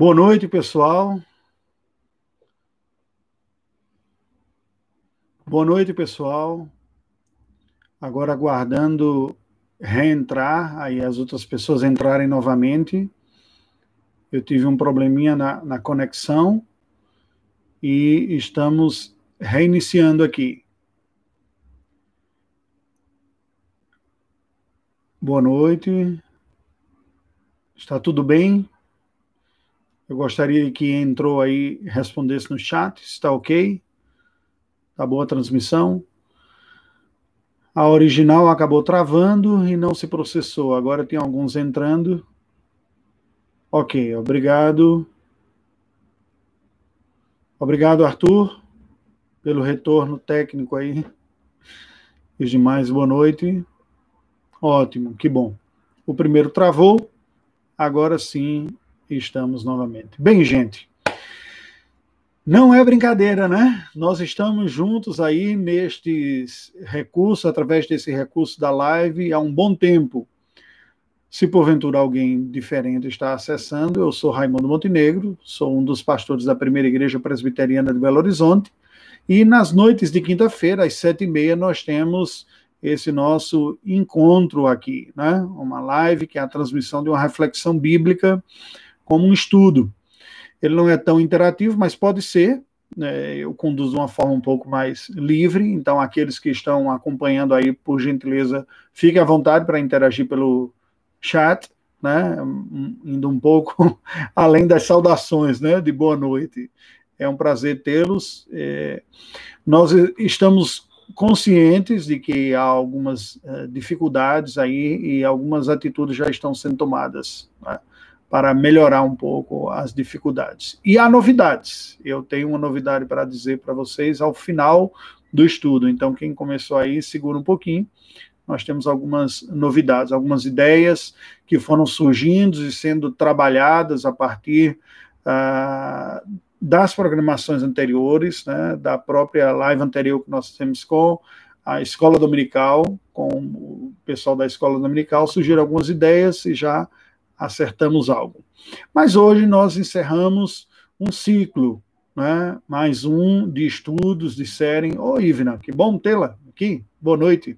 Boa noite, pessoal. Boa noite, pessoal. Agora aguardando reentrar, aí as outras pessoas entrarem novamente. Eu tive um probleminha na, na conexão e estamos reiniciando aqui. Boa noite. Está tudo bem? Eu gostaria que entrou aí respondesse no chat. Está ok? Está boa a transmissão? A original acabou travando e não se processou. Agora tem alguns entrando. Ok, obrigado. Obrigado, Arthur, pelo retorno técnico aí. E os demais, boa noite. Ótimo, que bom. O primeiro travou, agora sim estamos novamente. Bem, gente, não é brincadeira, né? Nós estamos juntos aí neste recurso, através desse recurso da live, há um bom tempo. Se porventura alguém diferente está acessando, eu sou Raimundo Montenegro, sou um dos pastores da Primeira Igreja Presbiteriana de Belo Horizonte, e nas noites de quinta-feira, às sete e meia, nós temos esse nosso encontro aqui, né? Uma live que é a transmissão de uma reflexão bíblica como um estudo. Ele não é tão interativo, mas pode ser. Né, eu conduzo de uma forma um pouco mais livre, então aqueles que estão acompanhando aí, por gentileza, fiquem à vontade para interagir pelo chat, né, indo um pouco além das saudações, né, de boa noite. É um prazer tê-los. É, nós estamos conscientes de que há algumas uh, dificuldades aí e algumas atitudes já estão sendo tomadas. Né? Para melhorar um pouco as dificuldades. E há novidades. Eu tenho uma novidade para dizer para vocês ao final do estudo. Então, quem começou aí, segura um pouquinho. Nós temos algumas novidades, algumas ideias que foram surgindo e sendo trabalhadas a partir uh, das programações anteriores, né, da própria live anterior que nós temos com a Escola Dominical, com o pessoal da Escola Dominical, surgiram algumas ideias e já acertamos algo. Mas hoje nós encerramos um ciclo, né? mais um de estudos série. Ô, oh, Ivna, que bom tê-la aqui, boa noite.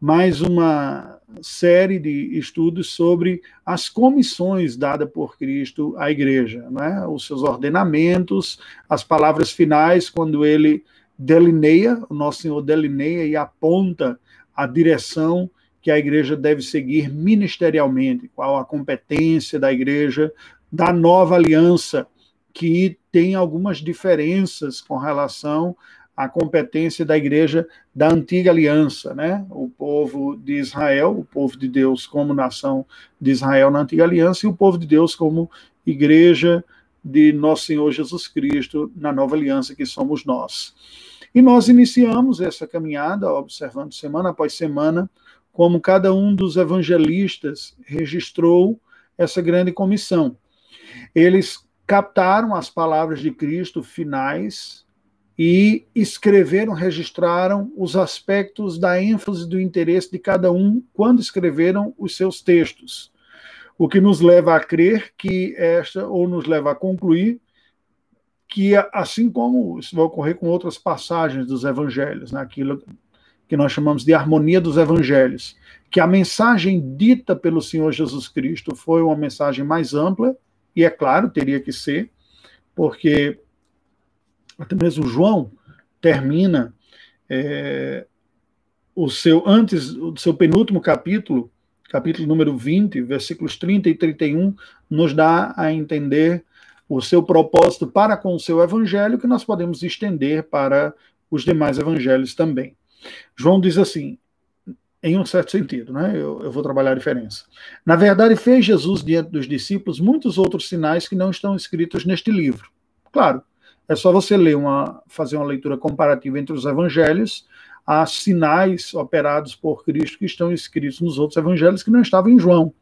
Mais uma série de estudos sobre as comissões dadas por Cristo à igreja, né? os seus ordenamentos, as palavras finais, quando ele delineia, o nosso Senhor delineia e aponta a direção que a igreja deve seguir ministerialmente, qual a competência da igreja da nova aliança, que tem algumas diferenças com relação à competência da igreja da antiga aliança, né? O povo de Israel, o povo de Deus como nação de Israel na antiga aliança e o povo de Deus como igreja de nosso Senhor Jesus Cristo na nova aliança que somos nós. E nós iniciamos essa caminhada observando semana após semana como cada um dos evangelistas registrou essa grande comissão. Eles captaram as palavras de Cristo finais e escreveram, registraram os aspectos da ênfase do interesse de cada um quando escreveram os seus textos. O que nos leva a crer que esta, ou nos leva a concluir, que assim como isso vai ocorrer com outras passagens dos evangelhos, naquilo né, que nós chamamos de harmonia dos evangelhos, que a mensagem dita pelo Senhor Jesus Cristo foi uma mensagem mais ampla, e é claro, teria que ser, porque até mesmo João termina é, o seu, antes do seu penúltimo capítulo, capítulo número 20, versículos 30 e 31, nos dá a entender o seu propósito para com o seu evangelho, que nós podemos estender para os demais evangelhos também. João diz assim, em um certo sentido, né? Eu, eu, vou trabalhar a diferença. Na verdade, fez Jesus diante dos discípulos muitos outros sinais que não estão escritos neste livro. Claro, é só você ler uma, fazer uma leitura comparativa entre os evangelhos, há sinais operados por Cristo que estão escritos nos outros evangelhos que não estavam em João.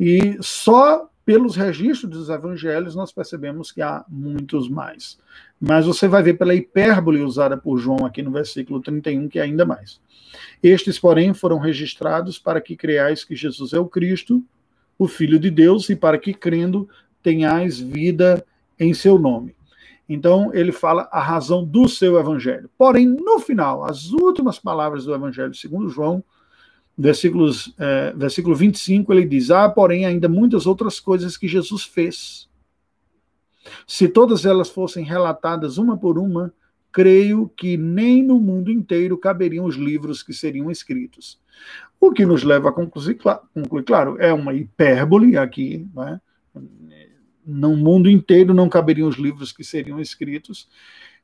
E só pelos registros dos evangelhos nós percebemos que há muitos mais. Mas você vai ver pela hipérbole usada por João aqui no versículo 31 que é ainda mais. Estes, porém, foram registrados para que creais que Jesus é o Cristo, o Filho de Deus, e para que, crendo, tenhais vida em seu nome. Então, ele fala a razão do seu evangelho. Porém, no final, as últimas palavras do evangelho, segundo João, versículos, é, versículo 25, ele diz: Há, porém, ainda muitas outras coisas que Jesus fez. Se todas elas fossem relatadas uma por uma, creio que nem no mundo inteiro caberiam os livros que seriam escritos. O que nos leva a concluir, concluir claro, é uma hipérbole aqui, né? no mundo inteiro não caberiam os livros que seriam escritos,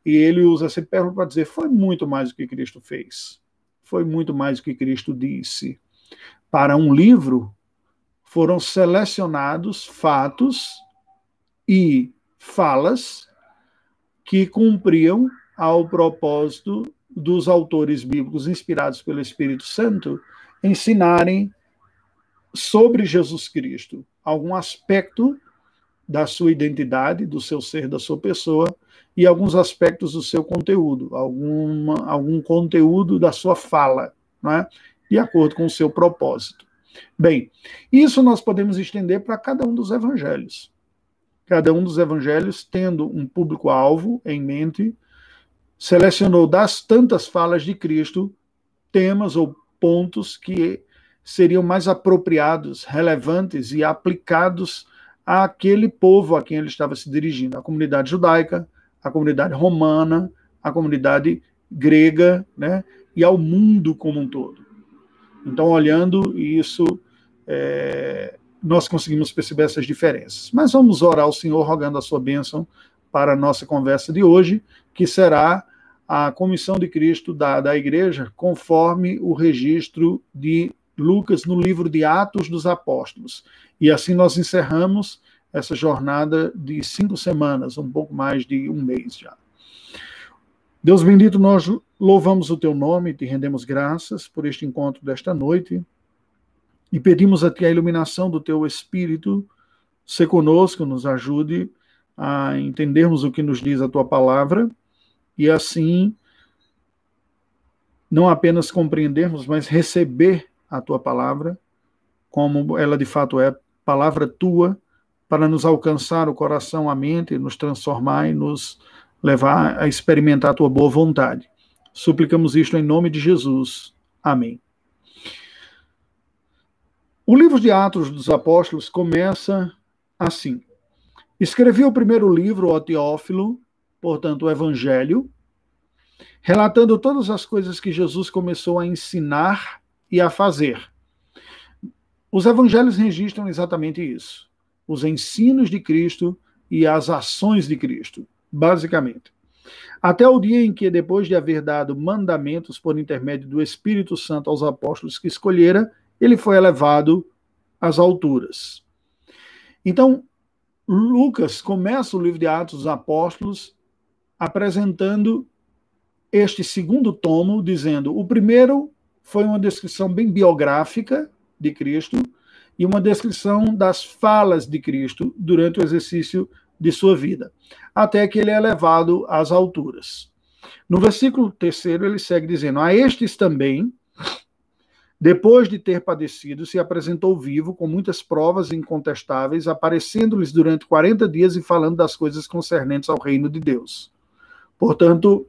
e ele usa essa hipérbole para dizer: foi muito mais do que Cristo fez, foi muito mais do que Cristo disse. Para um livro, foram selecionados fatos e falas que cumpriam ao propósito dos autores bíblicos inspirados pelo Espírito Santo ensinarem sobre Jesus Cristo, algum aspecto da sua identidade, do seu ser, da sua pessoa e alguns aspectos do seu conteúdo, alguma, algum conteúdo da sua fala, não é? de acordo com o seu propósito. Bem, isso nós podemos estender para cada um dos evangelhos. Cada um dos evangelhos tendo um público-alvo em mente, selecionou das tantas falas de Cristo temas ou pontos que seriam mais apropriados, relevantes e aplicados àquele povo a quem ele estava se dirigindo, a comunidade judaica, a comunidade romana, a comunidade grega, né, e ao mundo como um todo. Então, olhando isso, é, nós conseguimos perceber essas diferenças. Mas vamos orar ao Senhor, rogando a sua bênção para a nossa conversa de hoje, que será a comissão de Cristo da, da igreja, conforme o registro de Lucas no livro de Atos dos Apóstolos. E assim nós encerramos essa jornada de cinco semanas, um pouco mais de um mês já. Deus bendito, nós louvamos o teu nome te rendemos graças por este encontro desta noite e pedimos a ti a iluminação do teu Espírito, se conosco, nos ajude a entendermos o que nos diz a tua palavra e assim não apenas compreendermos, mas receber a tua palavra como ela de fato é, palavra tua, para nos alcançar o coração, a mente, nos transformar e nos levar a experimentar a tua boa vontade. Suplicamos isto em nome de Jesus. Amém. O livro de Atos dos Apóstolos começa assim: Escrevi o primeiro livro, o Teófilo, portanto, o Evangelho, relatando todas as coisas que Jesus começou a ensinar e a fazer. Os evangelhos registram exatamente isso: os ensinos de Cristo e as ações de Cristo, basicamente. Até o dia em que, depois de haver dado mandamentos por intermédio do Espírito Santo aos apóstolos que escolhera, ele foi elevado às alturas. Então, Lucas começa o livro de Atos dos Apóstolos apresentando este segundo tomo, dizendo: o primeiro foi uma descrição bem biográfica de Cristo e uma descrição das falas de Cristo durante o exercício de sua vida, até que ele é levado às alturas. No versículo terceiro, ele segue dizendo: A estes também, depois de ter padecido, se apresentou vivo, com muitas provas incontestáveis, aparecendo-lhes durante 40 dias e falando das coisas concernentes ao reino de Deus. Portanto,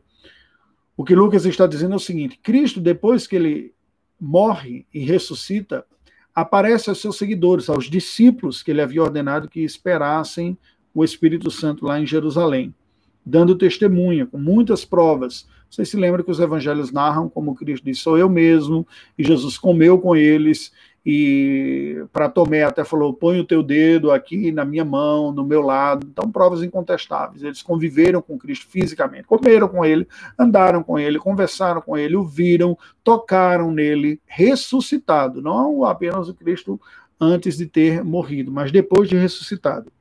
o que Lucas está dizendo é o seguinte: Cristo, depois que ele morre e ressuscita, aparece aos seus seguidores, aos discípulos que ele havia ordenado que esperassem o Espírito Santo lá em Jerusalém, dando testemunha, com muitas provas. Vocês se lembram que os evangelhos narram como Cristo disse: Sou eu mesmo, e Jesus comeu com eles, e para Tomé até falou: põe o teu dedo aqui na minha mão, no meu lado. Então, provas incontestáveis. Eles conviveram com Cristo fisicamente, comeram com ele, andaram com ele, conversaram com ele, o viram, tocaram nele, ressuscitado. Não apenas o Cristo antes de ter morrido, mas depois de ressuscitado.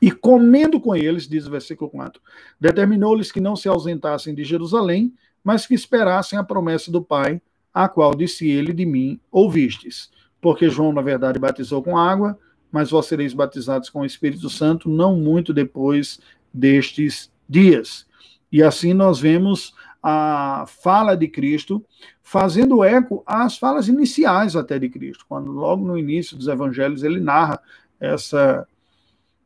E comendo com eles, diz o versículo 4, determinou-lhes que não se ausentassem de Jerusalém, mas que esperassem a promessa do Pai a qual disse ele de mim ouvistes. Porque João, na verdade, batizou com água, mas vós sereis batizados com o Espírito Santo não muito depois destes dias. E assim nós vemos a fala de Cristo fazendo eco às falas iniciais até de Cristo, quando logo no início dos evangelhos ele narra essa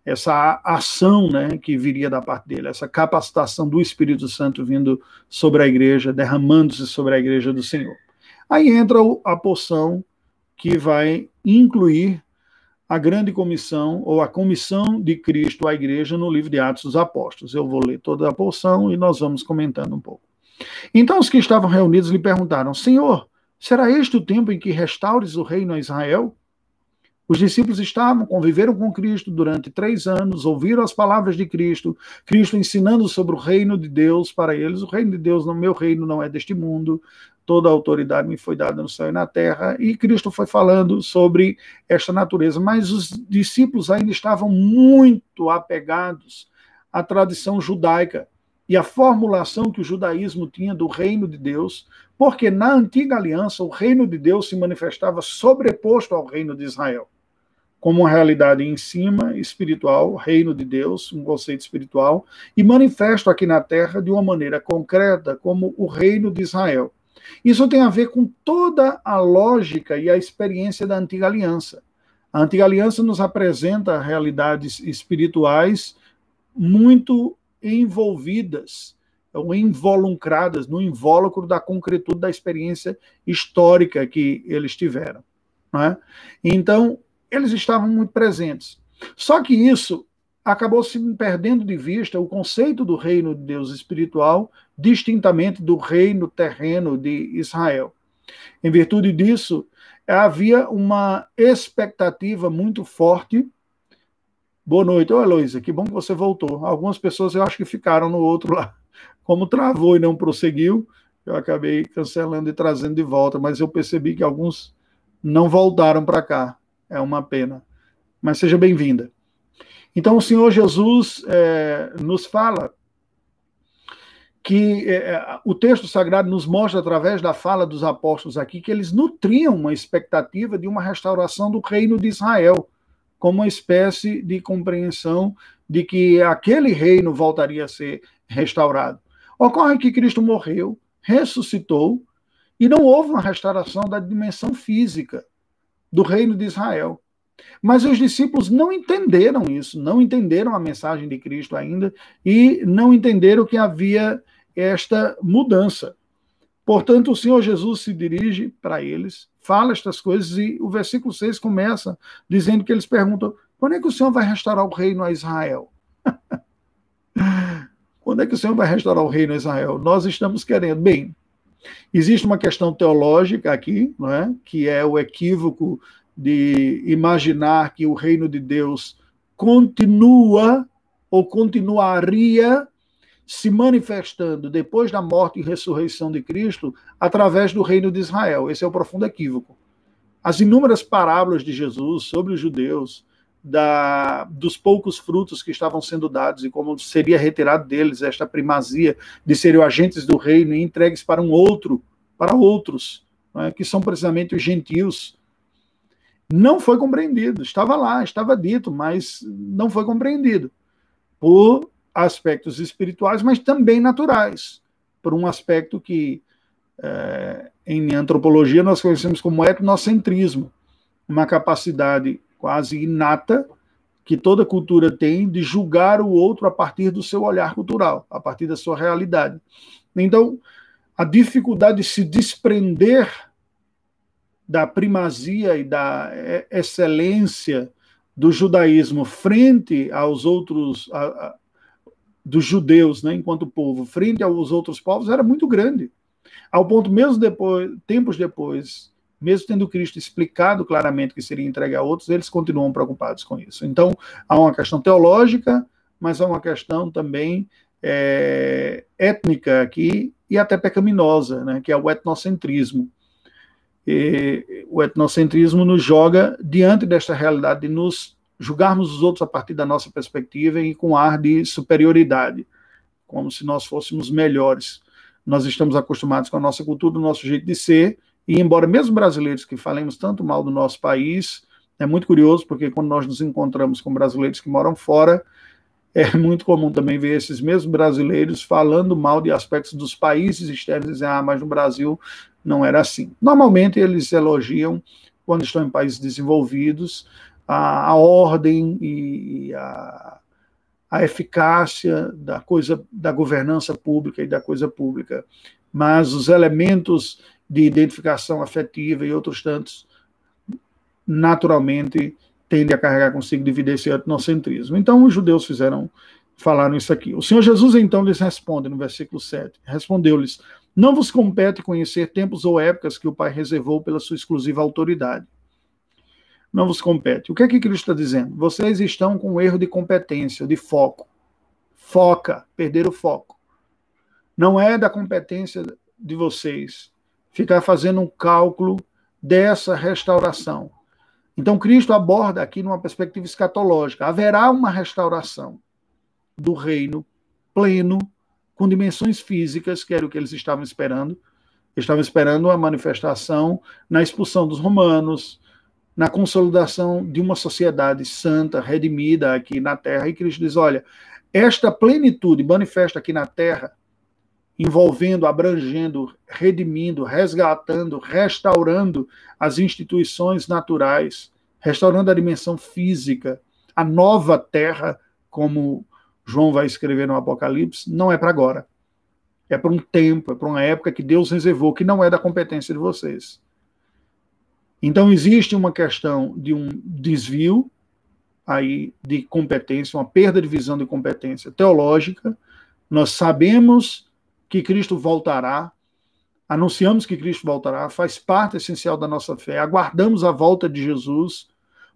essa ação né, que viria da parte dele, essa capacitação do Espírito Santo vindo sobre a igreja, derramando-se sobre a igreja do Senhor. Aí entra a porção que vai incluir a grande comissão ou a comissão de Cristo à igreja no livro de Atos dos Apóstolos. Eu vou ler toda a porção e nós vamos comentando um pouco. Então os que estavam reunidos lhe perguntaram: Senhor, será este o tempo em que restaures o reino a Israel? Os discípulos estavam, conviveram com Cristo durante três anos, ouviram as palavras de Cristo, Cristo ensinando sobre o reino de Deus para eles. O reino de Deus, no meu reino, não é deste mundo, toda a autoridade me foi dada no céu e na terra. E Cristo foi falando sobre esta natureza. Mas os discípulos ainda estavam muito apegados à tradição judaica e à formulação que o judaísmo tinha do reino de Deus, porque na antiga aliança o reino de Deus se manifestava sobreposto ao reino de Israel como uma realidade em cima, espiritual, reino de Deus, um conceito espiritual, e manifesto aqui na terra de uma maneira concreta como o reino de Israel. Isso tem a ver com toda a lógica e a experiência da antiga aliança. A antiga aliança nos apresenta realidades espirituais muito envolvidas ou involucradas no invólucro da concretude da experiência histórica que eles tiveram. É? Então, eles estavam muito presentes. Só que isso acabou se perdendo de vista o conceito do reino de Deus espiritual distintamente do reino terreno de Israel. Em virtude disso, havia uma expectativa muito forte. Boa noite, ô Heloísa, que bom que você voltou. Algumas pessoas eu acho que ficaram no outro lá. Como travou e não prosseguiu, eu acabei cancelando e trazendo de volta, mas eu percebi que alguns não voltaram para cá é uma pena. Mas seja bem-vinda. Então, o Senhor Jesus é, nos fala que é, é, o texto sagrado nos mostra, através da fala dos apóstolos aqui, que eles nutriam uma expectativa de uma restauração do reino de Israel, como uma espécie de compreensão de que aquele reino voltaria a ser restaurado. Ocorre que Cristo morreu, ressuscitou, e não houve uma restauração da dimensão física do reino de Israel. Mas os discípulos não entenderam isso, não entenderam a mensagem de Cristo ainda e não entenderam que havia esta mudança. Portanto, o Senhor Jesus se dirige para eles, fala estas coisas e o versículo 6 começa dizendo que eles perguntam: quando é que o Senhor vai restaurar o reino a Israel? quando é que o Senhor vai restaurar o reino a Israel? Nós estamos querendo. Bem, Existe uma questão teológica aqui, não é? que é o equívoco de imaginar que o reino de Deus continua ou continuaria se manifestando depois da morte e ressurreição de Cristo através do reino de Israel. Esse é o profundo equívoco. As inúmeras parábolas de Jesus sobre os judeus, da, dos poucos frutos que estavam sendo dados e como seria retirado deles esta primazia de serem agentes do reino e entregues para um outro, para outros, é? que são precisamente os gentios. Não foi compreendido, estava lá, estava dito, mas não foi compreendido por aspectos espirituais, mas também naturais, por um aspecto que é, em antropologia nós conhecemos como etnocentrismo, uma capacidade quase inata que toda cultura tem de julgar o outro a partir do seu olhar cultural, a partir da sua realidade. Então, a dificuldade de se desprender da primazia e da excelência do judaísmo frente aos outros, a, a, dos judeus, né, enquanto povo, frente aos outros povos, era muito grande. Ao ponto, mesmo depois, tempos depois, mesmo tendo Cristo explicado claramente que seria entregue a outros, eles continuam preocupados com isso. Então, há uma questão teológica, mas há uma questão também é, étnica aqui e até pecaminosa, né, que é o etnocentrismo. E, o etnocentrismo nos joga diante desta realidade de nos julgarmos os outros a partir da nossa perspectiva e com ar de superioridade, como se nós fôssemos melhores. Nós estamos acostumados com a nossa cultura, o nosso jeito de ser, e embora mesmo brasileiros que falemos tanto mal do nosso país, é muito curioso, porque quando nós nos encontramos com brasileiros que moram fora, é muito comum também ver esses mesmos brasileiros falando mal de aspectos dos países externos, e ah, mas no Brasil não era assim. Normalmente eles elogiam, quando estão em países desenvolvidos, a, a ordem e a, a eficácia da coisa da governança pública e da coisa pública, mas os elementos de identificação afetiva e outros tantos naturalmente tendem a carregar consigo dividir esse etnocentrismo. Então os judeus fizeram falaram isso aqui. O Senhor Jesus então lhes responde no versículo 7. Respondeu-lhes: Não vos compete conhecer tempos ou épocas que o Pai reservou pela sua exclusiva autoridade. Não vos compete. O que é que Cristo está dizendo? Vocês estão com um erro de competência, de foco. Foca, perder o foco. Não é da competência de vocês ficar fazendo um cálculo dessa restauração. Então, Cristo aborda aqui numa perspectiva escatológica: haverá uma restauração do reino pleno, com dimensões físicas, que era o que eles estavam esperando. Estavam esperando a manifestação na expulsão dos romanos, na consolidação de uma sociedade santa, redimida aqui na terra. E Cristo diz: olha, esta plenitude manifesta aqui na terra, envolvendo, abrangendo, redimindo, resgatando, restaurando as instituições naturais, restaurando a dimensão física, a nova terra, como João vai escrever no Apocalipse, não é para agora. É para um tempo, é para uma época que Deus reservou, que não é da competência de vocês. Então existe uma questão de um desvio aí de competência, uma perda de visão de competência teológica. Nós sabemos que Cristo voltará, anunciamos que Cristo voltará, faz parte essencial da nossa fé. Aguardamos a volta de Jesus,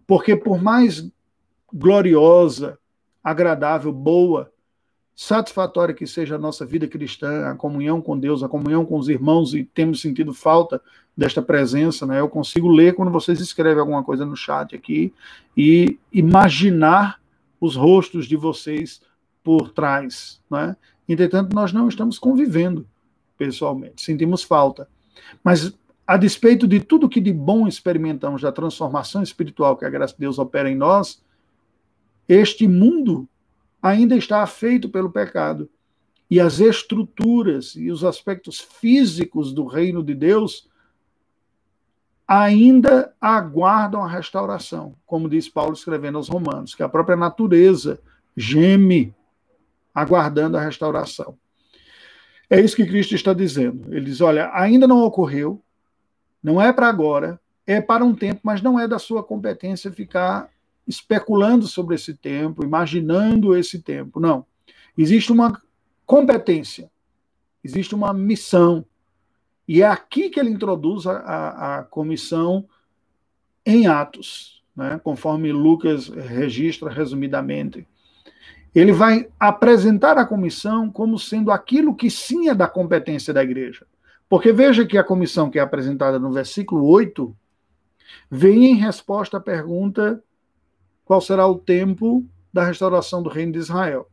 porque por mais gloriosa agradável, boa, satisfatória que seja a nossa vida cristã, a comunhão com Deus, a comunhão com os irmãos, e temos sentido falta desta presença, né? Eu consigo ler quando vocês escrevem alguma coisa no chat aqui e imaginar os rostos de vocês por trás, né? Entretanto, nós não estamos convivendo pessoalmente, sentimos falta. Mas a despeito de tudo que de bom experimentamos da transformação espiritual que a graça de Deus opera em nós, este mundo ainda está afeito pelo pecado. E as estruturas e os aspectos físicos do reino de Deus ainda aguardam a restauração, como diz Paulo escrevendo aos Romanos, que a própria natureza geme aguardando a restauração. É isso que Cristo está dizendo. Ele diz: olha, ainda não ocorreu, não é para agora, é para um tempo, mas não é da sua competência ficar especulando sobre esse tempo, imaginando esse tempo. Não. Existe uma competência, existe uma missão. E é aqui que ele introduz a, a, a comissão em Atos, né? conforme Lucas registra resumidamente. Ele vai apresentar a comissão como sendo aquilo que sim é da competência da igreja. Porque veja que a comissão que é apresentada no versículo 8 vem em resposta à pergunta qual será o tempo da restauração do reino de Israel.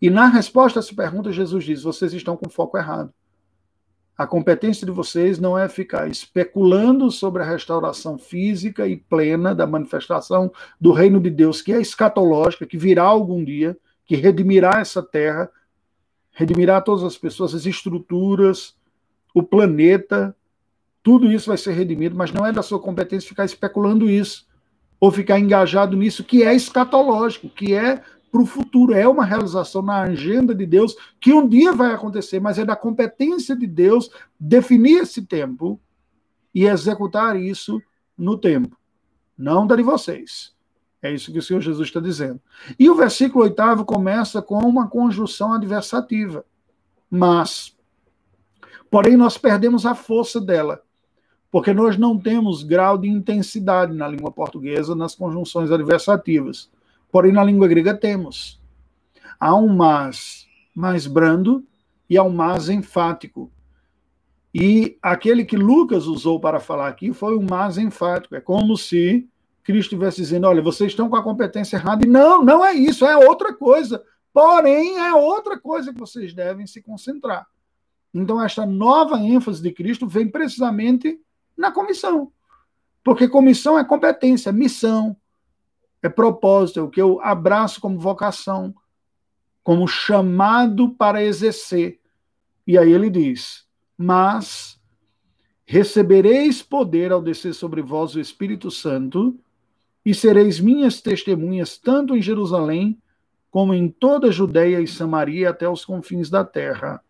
E na resposta a essa pergunta, Jesus diz: vocês estão com foco errado. A competência de vocês não é ficar especulando sobre a restauração física e plena da manifestação do reino de Deus, que é escatológica, que virá algum dia, que redimirá essa terra, redimirá todas as pessoas, as estruturas, o planeta, tudo isso vai ser redimido, mas não é da sua competência ficar especulando isso ou ficar engajado nisso que é escatológico, que é para o futuro, é uma realização na agenda de Deus que um dia vai acontecer, mas é da competência de Deus definir esse tempo e executar isso no tempo, não da de vocês. É isso que o Senhor Jesus está dizendo. E o versículo oitavo começa com uma conjunção adversativa. Mas, porém, nós perdemos a força dela porque nós não temos grau de intensidade na língua portuguesa nas conjunções adversativas. Porém, na língua grega temos. Há um mas mais brando e há um mas enfático. E aquele que Lucas usou para falar aqui foi um mas enfático. É como se Cristo estivesse dizendo: olha, vocês estão com a competência errada. E não, não é isso, é outra coisa. Porém, é outra coisa que vocês devem se concentrar. Então, esta nova ênfase de Cristo vem precisamente na comissão. Porque comissão é competência, missão, é propósito, é o que eu abraço como vocação, como chamado para exercer. E aí ele diz: Mas recebereis poder ao descer sobre vós o Espírito Santo, e sereis minhas testemunhas tanto em Jerusalém como em toda a Judéia e Samaria até os confins da terra.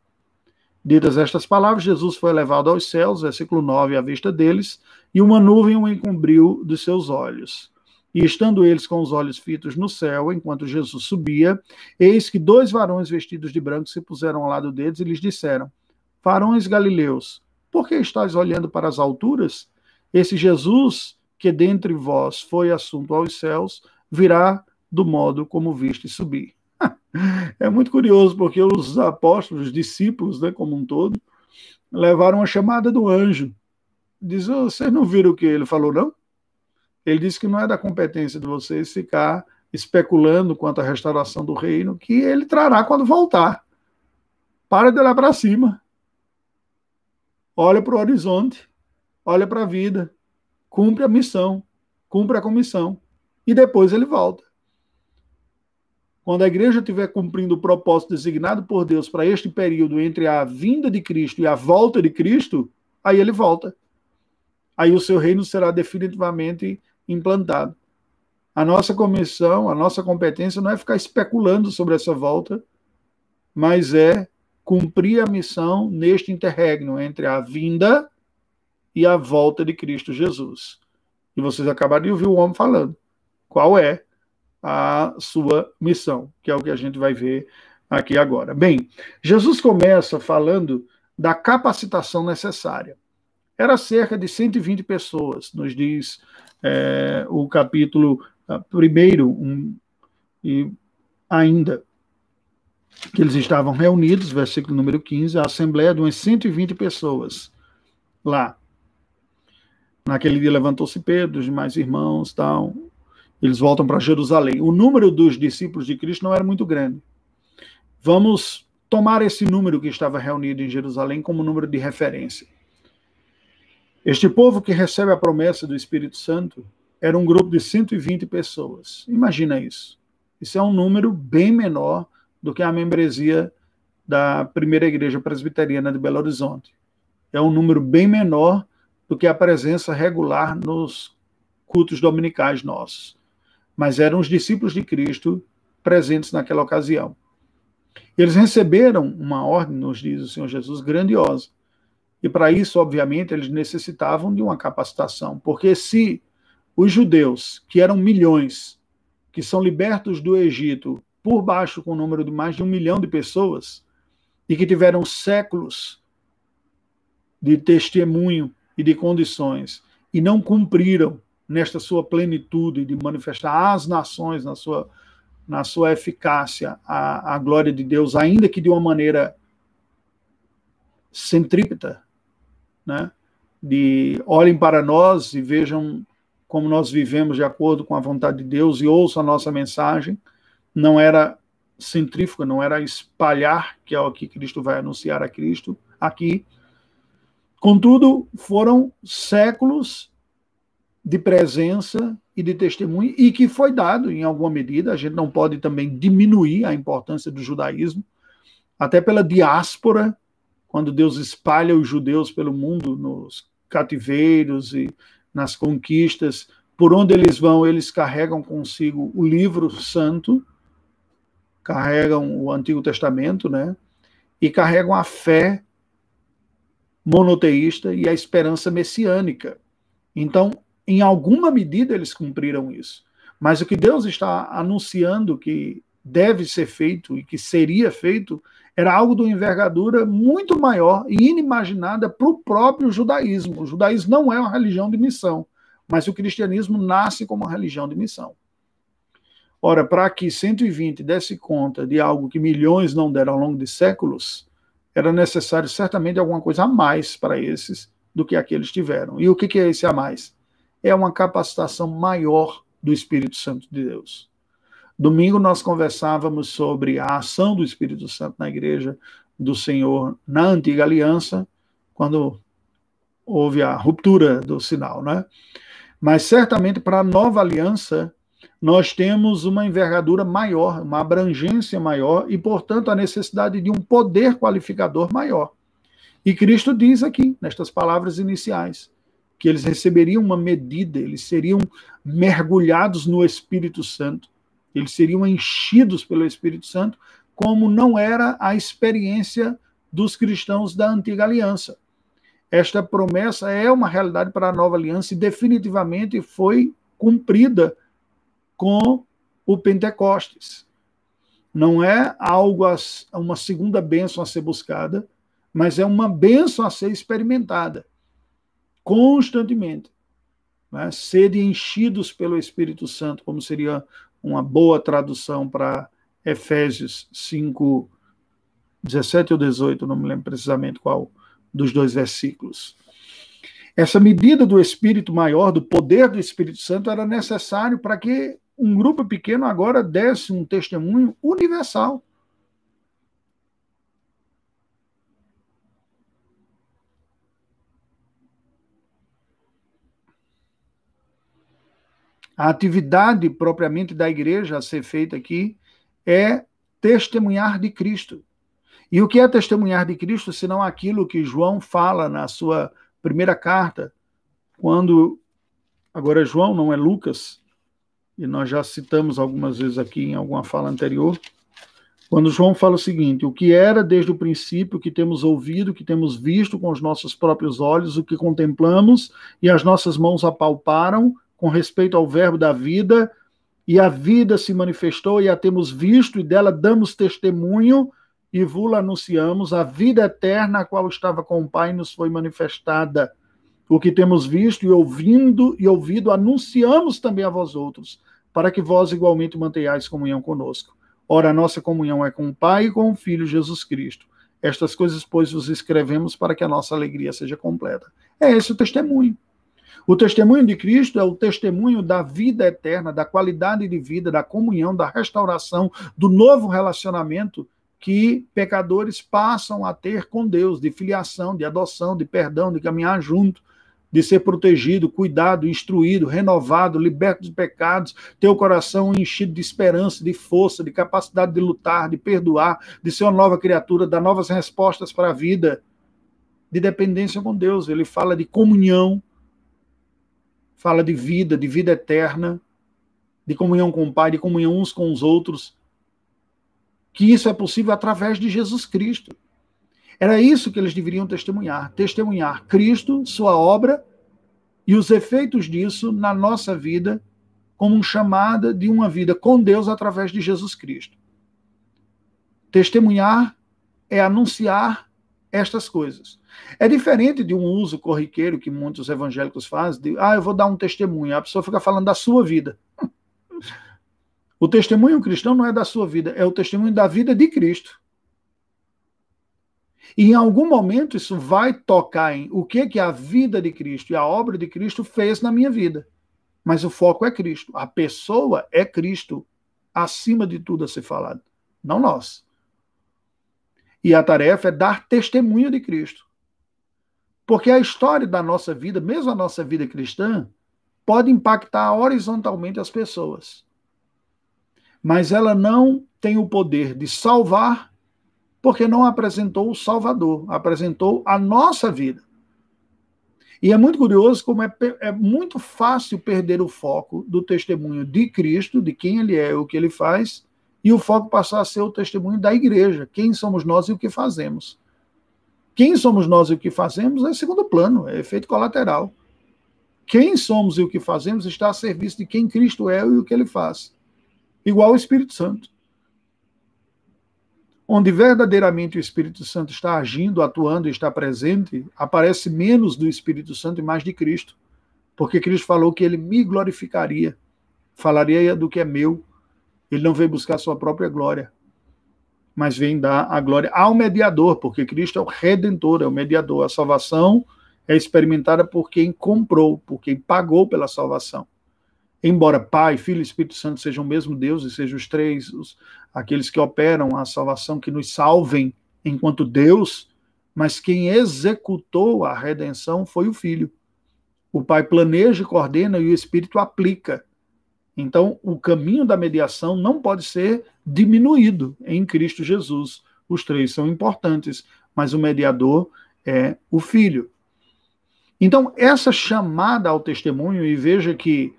Ditas estas palavras, Jesus foi levado aos céus, versículo 9, à vista deles, e uma nuvem o encobriu dos seus olhos. E estando eles com os olhos fitos no céu, enquanto Jesus subia, eis que dois varões vestidos de branco se puseram ao lado deles e lhes disseram: Varões galileus, por que estáis olhando para as alturas? Esse Jesus, que dentre vós foi assunto aos céus, virá do modo como viste subir. É muito curioso, porque os apóstolos, os discípulos, né, como um todo, levaram a chamada do anjo. Diz, oh, vocês não viram o que ele falou, não? Ele disse que não é da competência de vocês ficar especulando quanto à restauração do reino, que ele trará quando voltar. Para de olhar para cima. Olha para o horizonte. Olha para a vida. Cumpre a missão. Cumpre a comissão. E depois ele volta. Quando a igreja estiver cumprindo o propósito designado por Deus para este período entre a vinda de Cristo e a volta de Cristo, aí ele volta. Aí o seu reino será definitivamente implantado. A nossa comissão, a nossa competência não é ficar especulando sobre essa volta, mas é cumprir a missão neste interregno entre a vinda e a volta de Cristo Jesus. E vocês acabaram de ouvir o homem falando. Qual é a sua missão, que é o que a gente vai ver aqui agora. Bem, Jesus começa falando da capacitação necessária. Era cerca de 120 pessoas, nos diz é, o capítulo ah, primeiro, um, e ainda que eles estavam reunidos, versículo número 15, a assembleia de umas 120 pessoas lá. Naquele dia levantou-se Pedro, os demais irmãos, tal, eles voltam para Jerusalém. O número dos discípulos de Cristo não era muito grande. Vamos tomar esse número que estava reunido em Jerusalém como número de referência. Este povo que recebe a promessa do Espírito Santo era um grupo de 120 pessoas. Imagina isso. Isso é um número bem menor do que a membresia da primeira igreja presbiteriana de Belo Horizonte. É um número bem menor do que a presença regular nos cultos dominicais nossos mas eram os discípulos de Cristo presentes naquela ocasião. Eles receberam uma ordem, nos diz o Senhor Jesus, grandiosa. E para isso, obviamente, eles necessitavam de uma capacitação, porque se os judeus, que eram milhões, que são libertos do Egito por baixo com o número de mais de um milhão de pessoas, e que tiveram séculos de testemunho e de condições, e não cumpriram nesta sua plenitude de manifestar às nações na sua, na sua eficácia a, a glória de Deus, ainda que de uma maneira centrípeta, né? de olhem para nós e vejam como nós vivemos de acordo com a vontade de Deus e ouçam a nossa mensagem, não era centrífuga, não era espalhar, que é o que Cristo vai anunciar a Cristo aqui. Contudo, foram séculos de presença e de testemunho, e que foi dado em alguma medida. A gente não pode também diminuir a importância do judaísmo, até pela diáspora, quando Deus espalha os judeus pelo mundo, nos cativeiros e nas conquistas, por onde eles vão, eles carregam consigo o livro santo, carregam o Antigo Testamento, né? E carregam a fé monoteísta e a esperança messiânica. Então, em alguma medida eles cumpriram isso. Mas o que Deus está anunciando que deve ser feito e que seria feito era algo de uma envergadura muito maior e inimaginada para o próprio judaísmo. O judaísmo não é uma religião de missão, mas o cristianismo nasce como uma religião de missão. Ora, para que 120 desse conta de algo que milhões não deram ao longo de séculos, era necessário certamente alguma coisa a mais para esses do que aqueles tiveram. E o que é esse a mais? é uma capacitação maior do Espírito Santo de Deus. Domingo nós conversávamos sobre a ação do Espírito Santo na igreja do Senhor na antiga aliança, quando houve a ruptura do sinal, né? Mas certamente para a nova aliança nós temos uma envergadura maior, uma abrangência maior e, portanto, a necessidade de um poder qualificador maior. E Cristo diz aqui, nestas palavras iniciais, que eles receberiam uma medida, eles seriam mergulhados no Espírito Santo, eles seriam enchidos pelo Espírito Santo, como não era a experiência dos cristãos da antiga aliança. Esta promessa é uma realidade para a nova aliança e definitivamente foi cumprida com o Pentecostes. Não é algo, uma segunda bênção a ser buscada, mas é uma bênção a ser experimentada constantemente. Né? Enchidos pelo Espírito Santo, como seria uma boa tradução para Efésios 5, 17 ou 18, não me lembro precisamente qual dos dois versículos. Essa medida do Espírito maior, do poder do Espírito Santo, era necessário para que um grupo pequeno agora desse um testemunho universal. A atividade propriamente da igreja a ser feita aqui é testemunhar de Cristo. E o que é testemunhar de Cristo, senão aquilo que João fala na sua primeira carta, quando. Agora, é João não é Lucas, e nós já citamos algumas vezes aqui em alguma fala anterior, quando João fala o seguinte: o que era desde o princípio, o que temos ouvido, o que temos visto com os nossos próprios olhos, o que contemplamos e as nossas mãos apalparam com respeito ao Verbo da vida, e a vida se manifestou e a temos visto, e dela damos testemunho e vula anunciamos a vida eterna, a qual estava com o Pai, nos foi manifestada. O que temos visto e ouvindo e ouvido, anunciamos também a vós outros, para que vós igualmente mantenhais comunhão conosco. Ora, a nossa comunhão é com o Pai e com o Filho Jesus Cristo. Estas coisas, pois, vos escrevemos para que a nossa alegria seja completa. É esse o testemunho. O testemunho de Cristo é o testemunho da vida eterna, da qualidade de vida, da comunhão, da restauração, do novo relacionamento que pecadores passam a ter com Deus, de filiação, de adoção, de perdão, de caminhar junto, de ser protegido, cuidado, instruído, renovado, liberto de pecados, ter o coração enchido de esperança, de força, de capacidade de lutar, de perdoar, de ser uma nova criatura, dar novas respostas para a vida, de dependência com Deus. Ele fala de comunhão, fala de vida, de vida eterna, de comunhão com o Pai, de comunhão uns com os outros, que isso é possível através de Jesus Cristo. Era isso que eles deveriam testemunhar: testemunhar Cristo, sua obra e os efeitos disso na nossa vida, como chamada de uma vida com Deus através de Jesus Cristo. Testemunhar é anunciar estas coisas. É diferente de um uso corriqueiro que muitos evangélicos fazem, de, ah, eu vou dar um testemunho, a pessoa fica falando da sua vida. O testemunho cristão não é da sua vida, é o testemunho da vida de Cristo. E em algum momento isso vai tocar em o que que a vida de Cristo e a obra de Cristo fez na minha vida. Mas o foco é Cristo. A pessoa é Cristo acima de tudo a ser falado, não nós. E a tarefa é dar testemunho de Cristo. Porque a história da nossa vida, mesmo a nossa vida cristã, pode impactar horizontalmente as pessoas mas ela não tem o poder de salvar, porque não apresentou o Salvador, apresentou a nossa vida. E é muito curioso como é, é muito fácil perder o foco do testemunho de Cristo, de quem ele é, o que ele faz, e o foco passar a ser o testemunho da igreja, quem somos nós e o que fazemos. Quem somos nós e o que fazemos é segundo plano, é efeito colateral. Quem somos e o que fazemos está a serviço de quem Cristo é e o que ele faz igual ao Espírito Santo. Onde verdadeiramente o Espírito Santo está agindo, atuando está presente, aparece menos do Espírito Santo e mais de Cristo. Porque Cristo falou que ele me glorificaria, falaria do que é meu. Ele não veio buscar sua própria glória, mas vem dar a glória ao mediador, porque Cristo é o redentor, é o mediador. A salvação é experimentada por quem comprou, por quem pagou pela salvação embora Pai, Filho e Espírito Santo sejam o mesmo Deus e sejam os três, os, aqueles que operam a salvação, que nos salvem enquanto Deus, mas quem executou a redenção foi o Filho. O Pai planeja, coordena e o Espírito aplica. Então, o caminho da mediação não pode ser diminuído em Cristo Jesus. Os três são importantes, mas o mediador é o Filho. Então, essa chamada ao testemunho, e veja que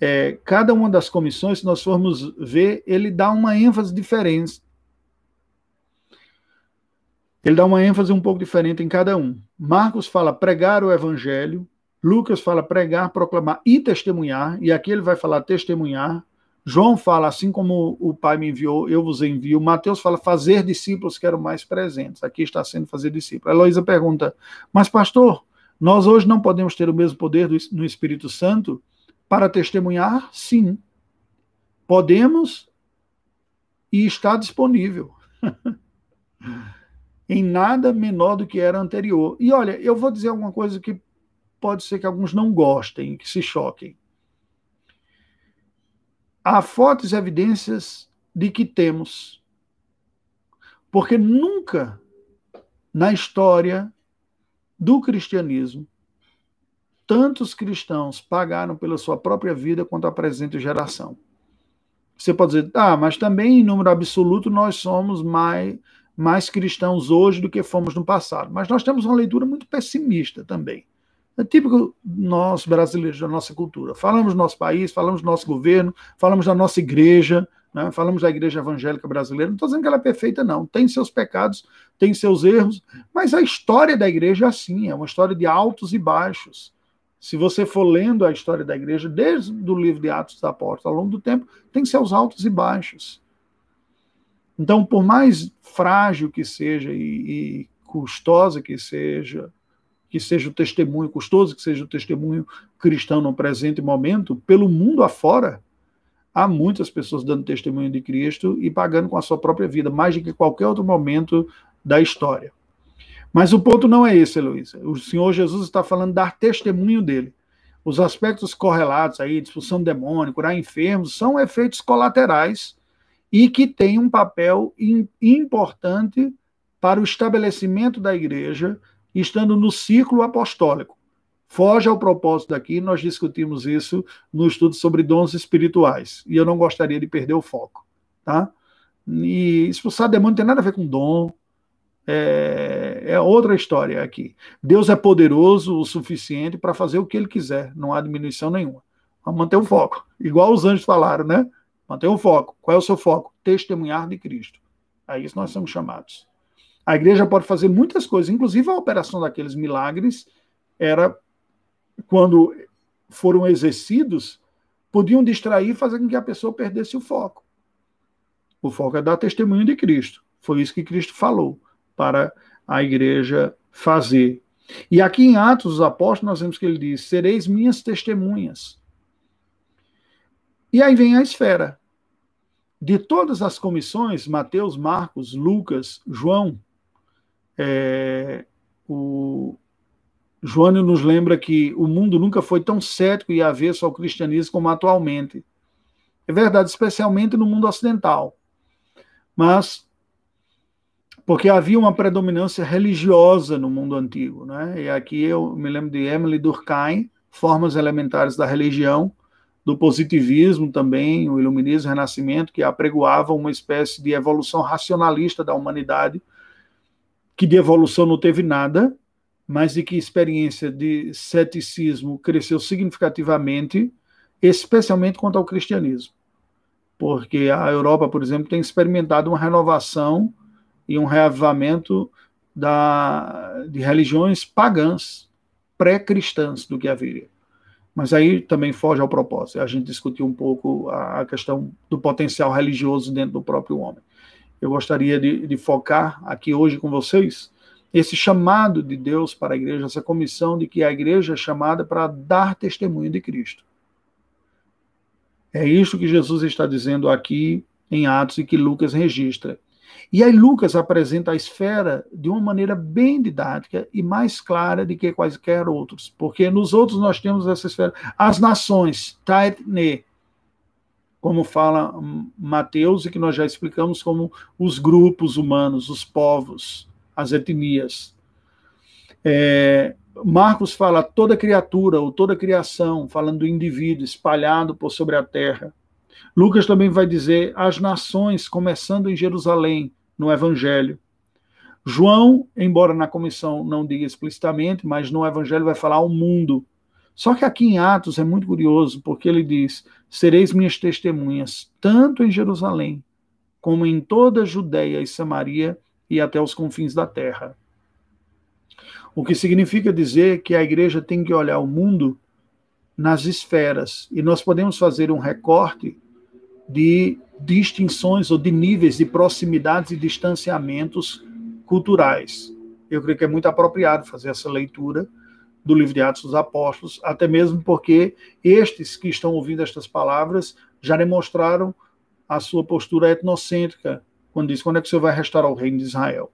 é, cada uma das comissões, se nós formos ver, ele dá uma ênfase diferente. Ele dá uma ênfase um pouco diferente em cada um. Marcos fala pregar o evangelho, Lucas fala pregar, proclamar e testemunhar, e aqui ele vai falar testemunhar. João fala, assim como o Pai me enviou, eu vos envio. Mateus fala fazer discípulos, quero mais presentes. Aqui está sendo fazer discípulos. A Heloísa pergunta, mas pastor, nós hoje não podemos ter o mesmo poder do, no Espírito Santo para testemunhar? Sim. Podemos e está disponível. em nada menor do que era anterior. E olha, eu vou dizer alguma coisa que pode ser que alguns não gostem, que se choquem. Há fortes evidências de que temos. Porque nunca na história do cristianismo tantos cristãos pagaram pela sua própria vida quanto a presente geração. Você pode dizer, ah, mas também em número absoluto nós somos mais, mais cristãos hoje do que fomos no passado. Mas nós temos uma leitura muito pessimista também. É típico nós brasileiros, da nossa cultura. Falamos do nosso país, falamos do nosso governo, falamos da nossa igreja, né? falamos da igreja evangélica brasileira. Não estou dizendo que ela é perfeita, não. Tem seus pecados, tem seus erros, mas a história da igreja é assim, é uma história de altos e baixos. Se você for lendo a história da igreja, desde o livro de Atos dos Apóstolos, ao longo do tempo, tem seus altos e baixos. Então, por mais frágil que seja e, e custosa que seja que seja o testemunho, custoso que seja o testemunho cristão no presente momento, pelo mundo afora, há muitas pessoas dando testemunho de Cristo e pagando com a sua própria vida, mais do que qualquer outro momento da história. Mas o ponto não é esse, Heloísa. O Senhor Jesus está falando dar testemunho dele. Os aspectos correlatos aí, disfunção demônica, curar enfermos, são efeitos colaterais e que têm um papel importante para o estabelecimento da igreja, estando no círculo apostólico. Foge ao propósito daqui, nós discutimos isso no estudo sobre dons espirituais, e eu não gostaria de perder o foco, tá? E expulsar demônio não tem nada a ver com dom, é, é, outra história aqui. Deus é poderoso o suficiente para fazer o que ele quiser, não há diminuição nenhuma. Vamos manter o foco, igual os anjos falaram, né? Manter o foco. Qual é o seu foco? Testemunhar de Cristo. A isso nós somos chamados. A igreja pode fazer muitas coisas, inclusive a operação daqueles milagres era quando foram exercidos, podiam distrair e fazer com que a pessoa perdesse o foco. O foco é dar testemunho de Cristo. Foi isso que Cristo falou para a igreja fazer. E aqui em Atos dos Apóstolos nós vemos que ele diz: sereis minhas testemunhas. E aí vem a esfera. De todas as comissões, Mateus, Marcos, Lucas, João, é, o João nos lembra que o mundo nunca foi tão cético e avesso ao cristianismo como atualmente. É verdade, especialmente no mundo ocidental. Mas porque havia uma predominância religiosa no mundo antigo, né? E aqui eu me lembro de Emily Durkheim, Formas Elementares da Religião, do positivismo também, o iluminismo, o renascimento, que apregoava uma espécie de evolução racionalista da humanidade, que de evolução não teve nada, mas de que experiência de ceticismo cresceu significativamente, especialmente quanto ao cristianismo. Porque a Europa, por exemplo, tem experimentado uma renovação e um reavivamento da, de religiões pagãs, pré-cristãs do que haveria. Mas aí também foge ao propósito. A gente discutiu um pouco a questão do potencial religioso dentro do próprio homem eu gostaria de, de focar aqui hoje com vocês esse chamado de Deus para a igreja, essa comissão de que a igreja é chamada para dar testemunho de Cristo. É isso que Jesus está dizendo aqui em Atos e que Lucas registra. E aí Lucas apresenta a esfera de uma maneira bem didática e mais clara do que quaisquer outros, porque nos outros nós temos essa esfera. As nações, taetne, como fala Mateus, e que nós já explicamos como os grupos humanos, os povos, as etnias. É, Marcos fala toda criatura ou toda criação, falando do indivíduo espalhado por sobre a terra. Lucas também vai dizer as nações, começando em Jerusalém, no Evangelho. João, embora na comissão não diga explicitamente, mas no evangelho vai falar o mundo. Só que aqui em Atos é muito curioso, porque ele diz: Sereis minhas testemunhas, tanto em Jerusalém, como em toda a Judéia e Samaria e até os confins da terra. O que significa dizer que a igreja tem que olhar o mundo nas esferas, e nós podemos fazer um recorte de distinções ou de níveis de proximidades e distanciamentos culturais. Eu creio que é muito apropriado fazer essa leitura do livro de Atos dos Apóstolos, até mesmo porque estes que estão ouvindo estas palavras já demonstraram a sua postura etnocêntrica, quando diz: quando é que o Senhor vai restaurar o reino de Israel?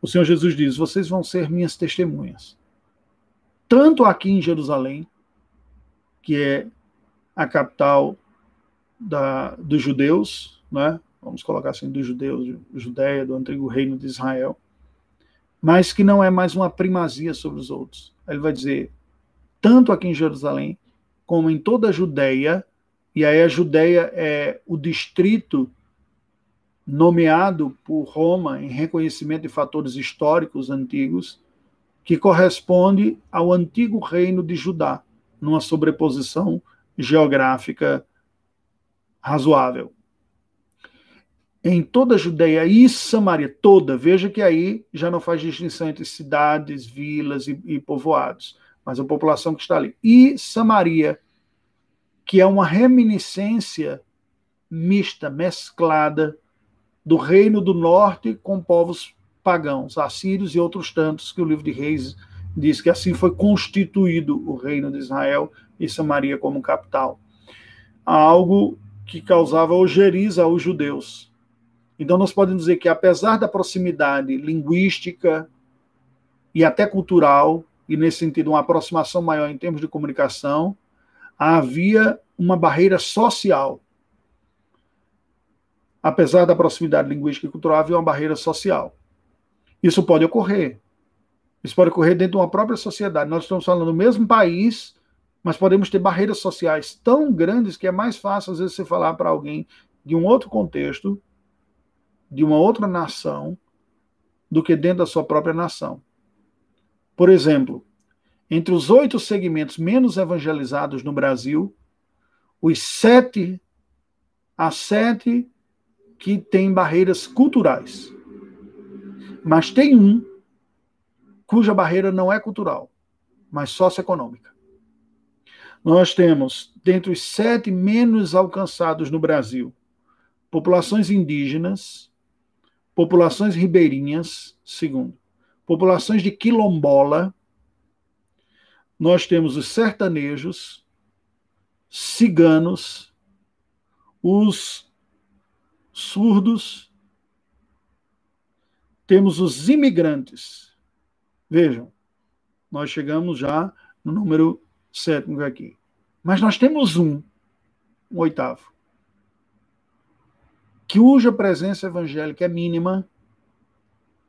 O Senhor Jesus diz: vocês vão ser minhas testemunhas, tanto aqui em Jerusalém, que é a capital da, dos judeus, né? vamos colocar assim, dos judeus, Judéia, do antigo reino de Israel, mas que não é mais uma primazia sobre os outros. Ele vai dizer, tanto aqui em Jerusalém, como em toda a Judéia, e aí a Judéia é o distrito nomeado por Roma em reconhecimento de fatores históricos antigos, que corresponde ao antigo reino de Judá, numa sobreposição geográfica razoável. Em toda a Judéia e Samaria, toda, veja que aí já não faz distinção entre cidades, vilas e, e povoados, mas a população que está ali. E Samaria, que é uma reminiscência mista, mesclada, do reino do norte com povos pagãos, assírios e outros tantos, que o livro de Reis diz que assim foi constituído o reino de Israel e Samaria como capital. Algo que causava ojeriza aos judeus. Então, nós podemos dizer que, apesar da proximidade linguística e até cultural, e nesse sentido, uma aproximação maior em termos de comunicação, havia uma barreira social. Apesar da proximidade linguística e cultural, havia uma barreira social. Isso pode ocorrer. Isso pode ocorrer dentro de uma própria sociedade. Nós estamos falando do mesmo país, mas podemos ter barreiras sociais tão grandes que é mais fácil, às vezes, você falar para alguém de um outro contexto, de uma outra nação, do que dentro da sua própria nação. Por exemplo, entre os oito segmentos menos evangelizados no Brasil, os sete há sete que têm barreiras culturais. Mas tem um cuja barreira não é cultural, mas socioeconômica. Nós temos, dentre os sete menos alcançados no Brasil, populações indígenas, populações ribeirinhas, segundo, populações de quilombola, nós temos os sertanejos, ciganos, os surdos, temos os imigrantes. Vejam, nós chegamos já no número sétimo aqui. Mas nós temos um, um oitavo, cuja presença evangélica é mínima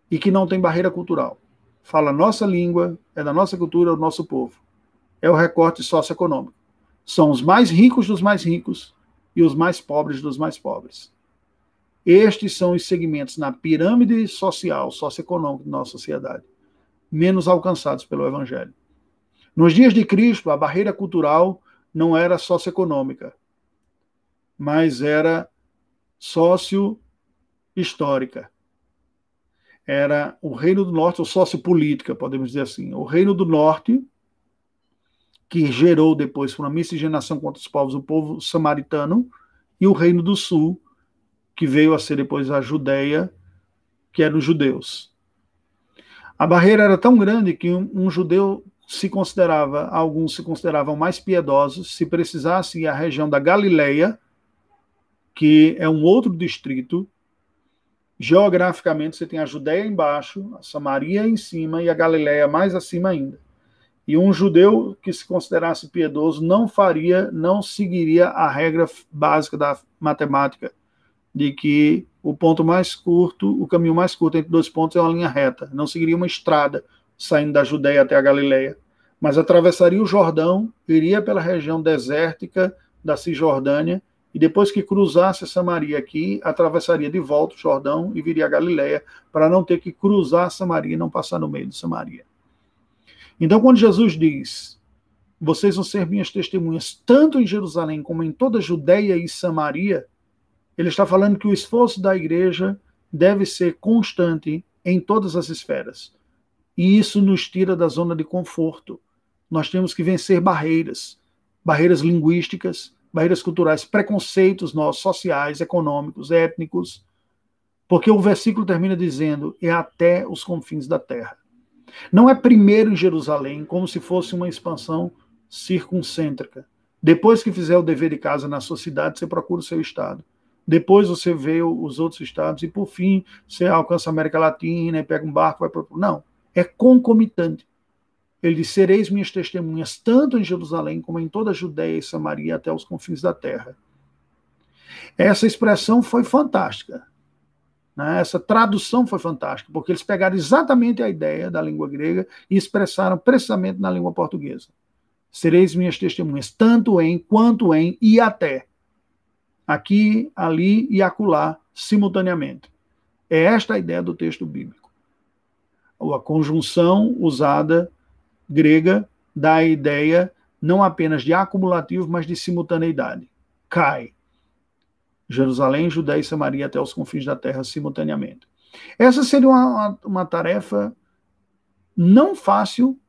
e que não tem barreira cultural. Fala nossa língua, é da nossa cultura, é do nosso povo. É o recorte socioeconômico. São os mais ricos dos mais ricos e os mais pobres dos mais pobres. Estes são os segmentos na pirâmide social, socioeconômica da nossa sociedade, menos alcançados pelo Evangelho. Nos dias de Cristo, a barreira cultural não era socioeconômica, mas era sócio-histórica. Era o Reino do Norte, ou sociopolítica, podemos dizer assim. O Reino do Norte, que gerou depois uma miscigenação contra os povos, o povo samaritano, e o Reino do Sul, que veio a ser depois a Judéia, que eram os judeus. A barreira era tão grande que um, um judeu se considerava, alguns se consideravam mais piedosos, se precisasse ir à região da Galileia, que é um outro distrito, geograficamente você tem a Judéia embaixo, a Samaria em cima e a Galileia mais acima ainda. E um judeu que se considerasse piedoso não faria, não seguiria a regra básica da matemática, de que o ponto mais curto, o caminho mais curto entre dois pontos é uma linha reta, não seguiria uma estrada saindo da Judéia até a Galileia, mas atravessaria o Jordão, iria pela região desértica da Cisjordânia e depois que cruzasse Samaria aqui, atravessaria de volta o Jordão e viria a Galiléia, para não ter que cruzar Samaria e não passar no meio de Samaria. Então, quando Jesus diz: Vocês vão ser minhas testemunhas, tanto em Jerusalém como em toda a Judéia e Samaria, ele está falando que o esforço da igreja deve ser constante em todas as esferas. E isso nos tira da zona de conforto. Nós temos que vencer barreiras, barreiras linguísticas, barreiras culturais, preconceitos nossos, sociais, econômicos, étnicos, porque o versículo termina dizendo: é até os confins da terra. Não é primeiro em Jerusalém, como se fosse uma expansão circuncêntrica. Depois que fizer o dever de casa na sua cidade, você procura o seu estado. Depois você vê os outros estados e, por fim, você alcança a América Latina e pega um barco vai para. Não, é concomitante. Ele diz: Sereis minhas testemunhas, tanto em Jerusalém como em toda a Judéia e Samaria até os confins da terra. Essa expressão foi fantástica. Né? Essa tradução foi fantástica, porque eles pegaram exatamente a ideia da língua grega e expressaram precisamente na língua portuguesa. Sereis minhas testemunhas, tanto em, quanto em e até. Aqui, ali e acolá, simultaneamente. É esta a ideia do texto bíblico. A conjunção usada grega dá a ideia não apenas de acumulativo, mas de simultaneidade. Cai. Jerusalém, Judéia e Samaria até os confins da terra simultaneamente. Essa seria uma, uma tarefa não fácil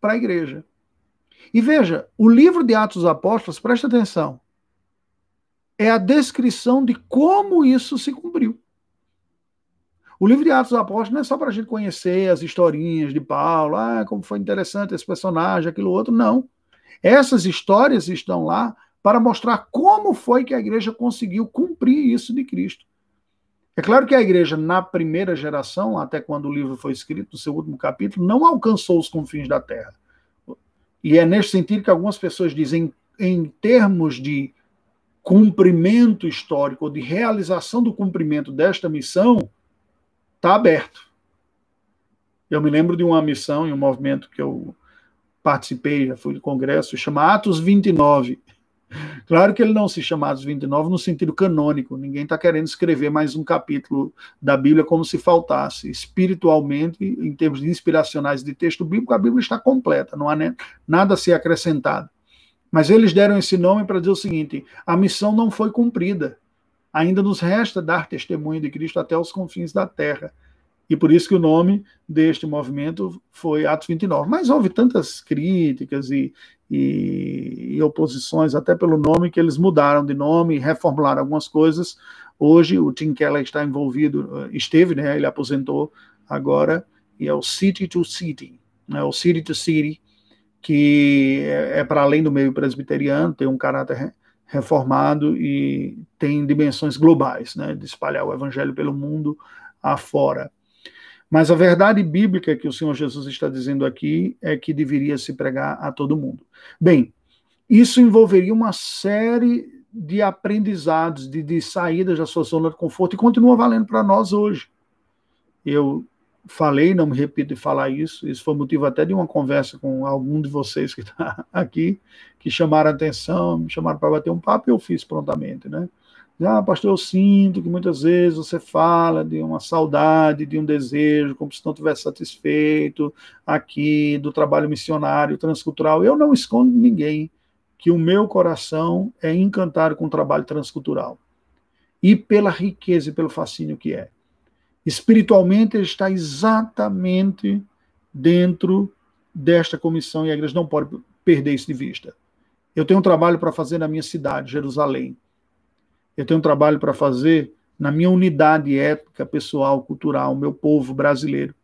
para a igreja. E veja, o livro de Atos dos Apóstolos, presta atenção, é a descrição de como isso se cumpriu. O livro de Atos dos Apóstolos não é só para a gente conhecer as historinhas de Paulo, ah, como foi interessante esse personagem, aquilo outro, não. Essas histórias estão lá para mostrar como foi que a igreja conseguiu cumprir isso de Cristo. É claro que a igreja, na primeira geração, até quando o livro foi escrito, no seu último capítulo, não alcançou os confins da terra. E é nesse sentido que algumas pessoas dizem, em termos de cumprimento histórico, ou de realização do cumprimento desta missão, está aberto. Eu me lembro de uma missão e um movimento que eu participei, já fui de congresso, chama Atos 29. Claro que ele não se chama Atos 29 no sentido canônico, ninguém está querendo escrever mais um capítulo da Bíblia como se faltasse. Espiritualmente, em termos inspiracionais de texto bíblico, a Bíblia está completa, não há nada a ser acrescentado. Mas eles deram esse nome para dizer o seguinte: a missão não foi cumprida ainda nos resta dar testemunho de Cristo até os confins da terra. E por isso que o nome deste movimento foi Atos 29. Mas houve tantas críticas e, e, e oposições, até pelo nome, que eles mudaram de nome, reformularam algumas coisas. Hoje o Tim Keller está envolvido, eh, esteve, né? Ele aposentou agora, e é o City to City, né, o City to City, que é, é para além do meio presbiteriano, tem um caráter reformado e tem dimensões globais, né, de espalhar o evangelho pelo mundo afora. Mas a verdade bíblica que o Senhor Jesus está dizendo aqui é que deveria se pregar a todo mundo. Bem, isso envolveria uma série de aprendizados, de, de saídas da sua zona de conforto e continua valendo para nós hoje. Eu falei, não me repito de falar isso, isso foi motivo até de uma conversa com algum de vocês que está aqui, que chamaram atenção, me chamaram para bater um papo e eu fiz prontamente, né? Ah, pastor, eu sinto que muitas vezes você fala de uma saudade, de um desejo, como se não tivesse satisfeito aqui do trabalho missionário, transcultural. Eu não escondo ninguém que o meu coração é encantado com o trabalho transcultural e pela riqueza e pelo fascínio que é. Espiritualmente, ele está exatamente dentro desta comissão e a igreja não pode perder isso de vista. Eu tenho um trabalho para fazer na minha cidade, Jerusalém. Eu tenho um trabalho para fazer na minha unidade étnica, pessoal, cultural, meu povo brasileiro.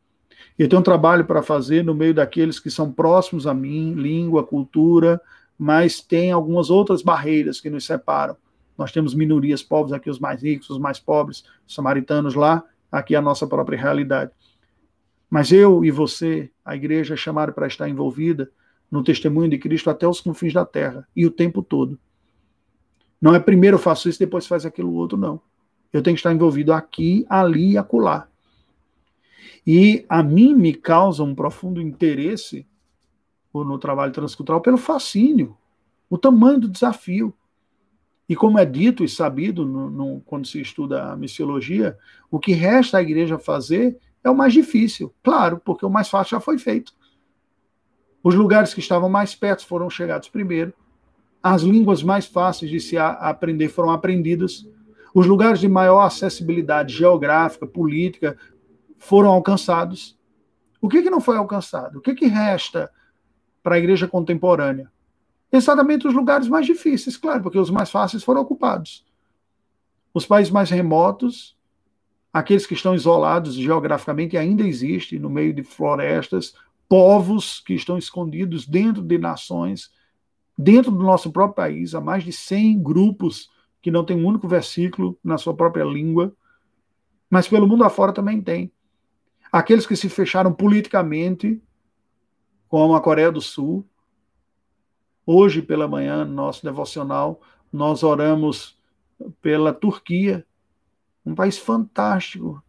Eu tenho um trabalho para fazer no meio daqueles que são próximos a mim, língua, cultura, mas tem algumas outras barreiras que nos separam. Nós temos minorias, povos aqui, os mais ricos, os mais pobres, os samaritanos lá, aqui a nossa própria realidade. Mas eu e você, a igreja, é chamada para estar envolvida no testemunho de Cristo até os confins da terra e o tempo todo. Não é primeiro eu faço isso, depois faz aquilo outro, não. Eu tenho que estar envolvido aqui, ali e acolá. E a mim me causa um profundo interesse no trabalho transcultural pelo fascínio, o tamanho do desafio. E como é dito e sabido no, no, quando se estuda a missiologia, o que resta à igreja fazer é o mais difícil. Claro, porque o mais fácil já foi feito. Os lugares que estavam mais perto foram chegados primeiro. As línguas mais fáceis de se aprender foram aprendidas. Os lugares de maior acessibilidade geográfica, política, foram alcançados. O que, que não foi alcançado? O que, que resta para a igreja contemporânea? Exatamente os lugares mais difíceis, claro, porque os mais fáceis foram ocupados. Os países mais remotos, aqueles que estão isolados geograficamente, ainda existem no meio de florestas, povos que estão escondidos dentro de nações, dentro do nosso próprio país, há mais de 100 grupos que não têm um único versículo na sua própria língua, mas pelo mundo afora também tem. Aqueles que se fecharam politicamente, como a Coreia do Sul. Hoje pela manhã, no nosso devocional, nós oramos pela Turquia, um país fantástico.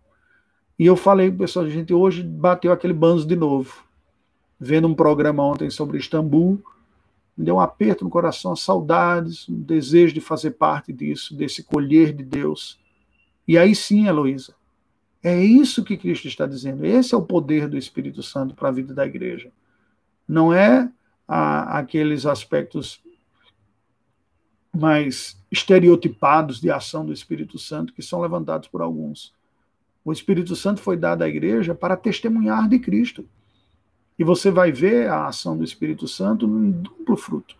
E eu falei, pessoal, a gente hoje bateu aquele banzo de novo. Vendo um programa ontem sobre Istambul, me deu um aperto no coração, saudades, um desejo de fazer parte disso, desse colher de Deus. E aí sim, Heloísa, é isso que Cristo está dizendo. Esse é o poder do Espírito Santo para a vida da igreja. Não é a, aqueles aspectos mais estereotipados de ação do Espírito Santo que são levantados por alguns. O Espírito Santo foi dado à igreja para testemunhar de Cristo. E você vai ver a ação do Espírito Santo num duplo fruto.